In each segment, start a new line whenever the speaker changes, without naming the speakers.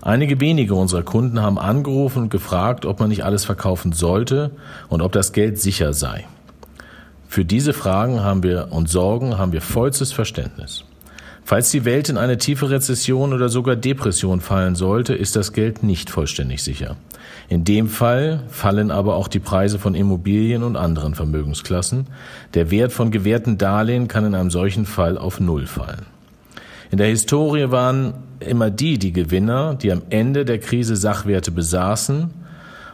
Einige wenige unserer Kunden haben angerufen und gefragt, ob man nicht alles verkaufen sollte und ob das Geld sicher sei. Für diese Fragen haben wir und Sorgen haben wir vollstes Verständnis. Falls die Welt in eine tiefe Rezession oder sogar Depression fallen sollte, ist das Geld nicht vollständig sicher. In dem Fall fallen aber auch die Preise von Immobilien und anderen Vermögensklassen. Der Wert von gewährten Darlehen kann in einem solchen Fall auf Null fallen. In der Historie waren immer die die Gewinner, die am Ende der Krise Sachwerte besaßen.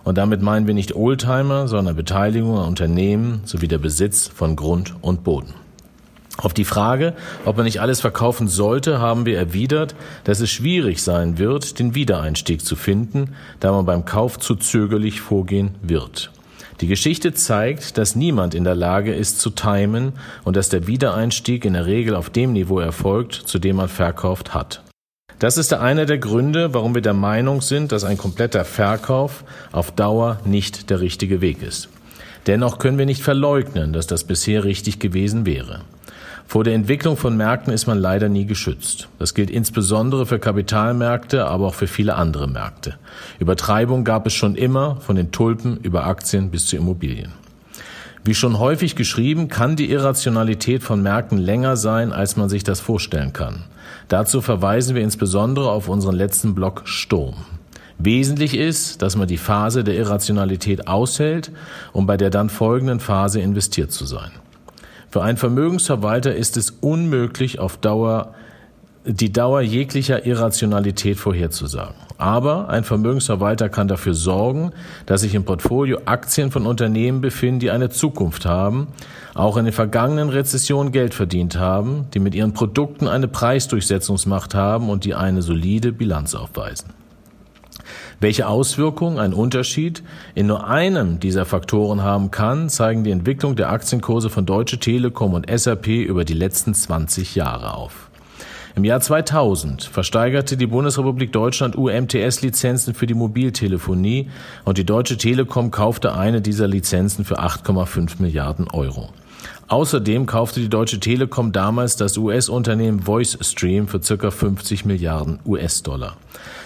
Und damit meinen wir nicht Oldtimer, sondern Beteiligung an Unternehmen sowie der Besitz von Grund und Boden. Auf die Frage, ob man nicht alles verkaufen sollte, haben wir erwidert, dass es schwierig sein wird, den Wiedereinstieg zu finden, da man beim Kauf zu zögerlich vorgehen wird. Die Geschichte zeigt, dass niemand in der Lage ist zu timen und dass der Wiedereinstieg in der Regel auf dem Niveau erfolgt, zu dem man verkauft hat. Das ist einer der Gründe, warum wir der Meinung sind, dass ein kompletter Verkauf auf Dauer nicht der richtige Weg ist. Dennoch können wir nicht verleugnen, dass das bisher richtig gewesen wäre. Vor der Entwicklung von Märkten ist man leider nie geschützt. Das gilt insbesondere für Kapitalmärkte, aber auch für viele andere Märkte. Übertreibung gab es schon immer, von den Tulpen über Aktien bis zu Immobilien. Wie schon häufig geschrieben, kann die Irrationalität von Märkten länger sein, als man sich das vorstellen kann. Dazu verweisen wir insbesondere auf unseren letzten Block Sturm. Wesentlich ist, dass man die Phase der Irrationalität aushält, um bei der dann folgenden Phase investiert zu sein. Für einen Vermögensverwalter ist es unmöglich, auf Dauer die Dauer jeglicher Irrationalität vorherzusagen. Aber ein Vermögensverwalter kann dafür sorgen, dass sich im Portfolio Aktien von Unternehmen befinden, die eine Zukunft haben, auch in den vergangenen Rezessionen Geld verdient haben, die mit ihren Produkten eine Preisdurchsetzungsmacht haben und die eine solide Bilanz aufweisen. Welche Auswirkungen ein Unterschied in nur einem dieser Faktoren haben kann, zeigen die Entwicklung der Aktienkurse von Deutsche Telekom und SAP über die letzten 20 Jahre auf. Im Jahr 2000 versteigerte die Bundesrepublik Deutschland UMTS-Lizenzen für die Mobiltelefonie und die Deutsche Telekom kaufte eine dieser Lizenzen für 8,5 Milliarden Euro. Außerdem kaufte die Deutsche Telekom damals das US-Unternehmen VoiceStream für ca. 50 Milliarden US-Dollar.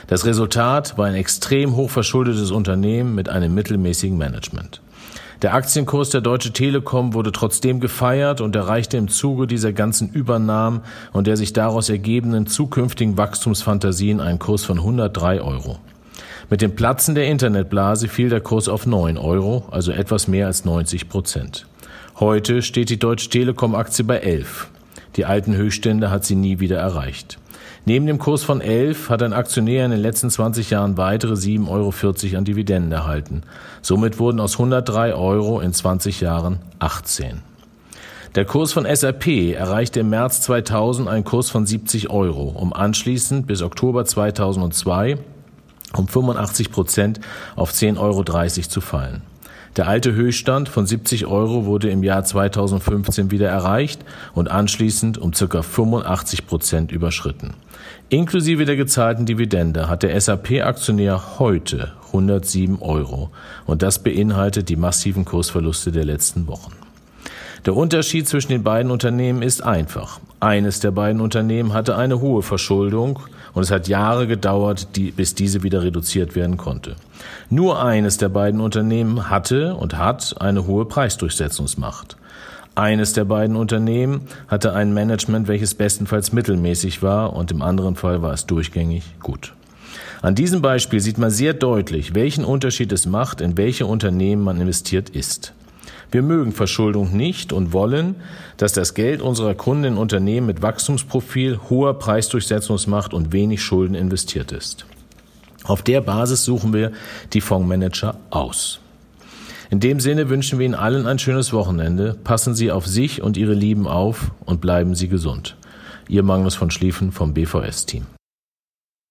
Das Resultat war ein extrem hoch verschuldetes Unternehmen mit einem mittelmäßigen Management. Der Aktienkurs der Deutsche Telekom wurde trotzdem gefeiert und erreichte im Zuge dieser ganzen Übernahmen und der sich daraus ergebenden zukünftigen Wachstumsfantasien einen Kurs von 103 Euro. Mit dem Platzen der Internetblase fiel der Kurs auf 9 Euro, also etwas mehr als 90 Prozent. Heute steht die Deutsche Telekom Aktie bei 11. Die alten Höchststände hat sie nie wieder erreicht. Neben dem Kurs von 11 hat ein Aktionär in den letzten 20 Jahren weitere 7,40 Euro an Dividenden erhalten. Somit wurden aus 103 Euro in 20 Jahren 18. Der Kurs von SAP erreichte im März 2000 einen Kurs von 70 Euro, um anschließend bis Oktober 2002 um 85 Prozent auf 10,30 Euro zu fallen. Der alte Höchststand von 70 Euro wurde im Jahr 2015 wieder erreicht und anschließend um ca. 85 Prozent überschritten. Inklusive der gezahlten Dividende hat der SAP-Aktionär heute 107 Euro und das beinhaltet die massiven Kursverluste der letzten Wochen. Der Unterschied zwischen den beiden Unternehmen ist einfach. Eines der beiden Unternehmen hatte eine hohe Verschuldung und es hat Jahre gedauert, die, bis diese wieder reduziert werden konnte. Nur eines der beiden Unternehmen hatte und hat eine hohe Preisdurchsetzungsmacht. Eines der beiden Unternehmen hatte ein Management, welches bestenfalls mittelmäßig war und im anderen Fall war es durchgängig gut. An diesem Beispiel sieht man sehr deutlich, welchen Unterschied es macht, in welche Unternehmen man investiert ist. Wir mögen Verschuldung nicht und wollen, dass das Geld unserer Kunden in Unternehmen mit Wachstumsprofil, hoher Preisdurchsetzungsmacht und wenig Schulden investiert ist. Auf der Basis suchen wir die Fondsmanager aus. In dem Sinne wünschen wir Ihnen allen ein schönes Wochenende. Passen Sie auf sich und Ihre Lieben auf und bleiben Sie gesund. Ihr Magnus von Schlieffen vom BVS-Team.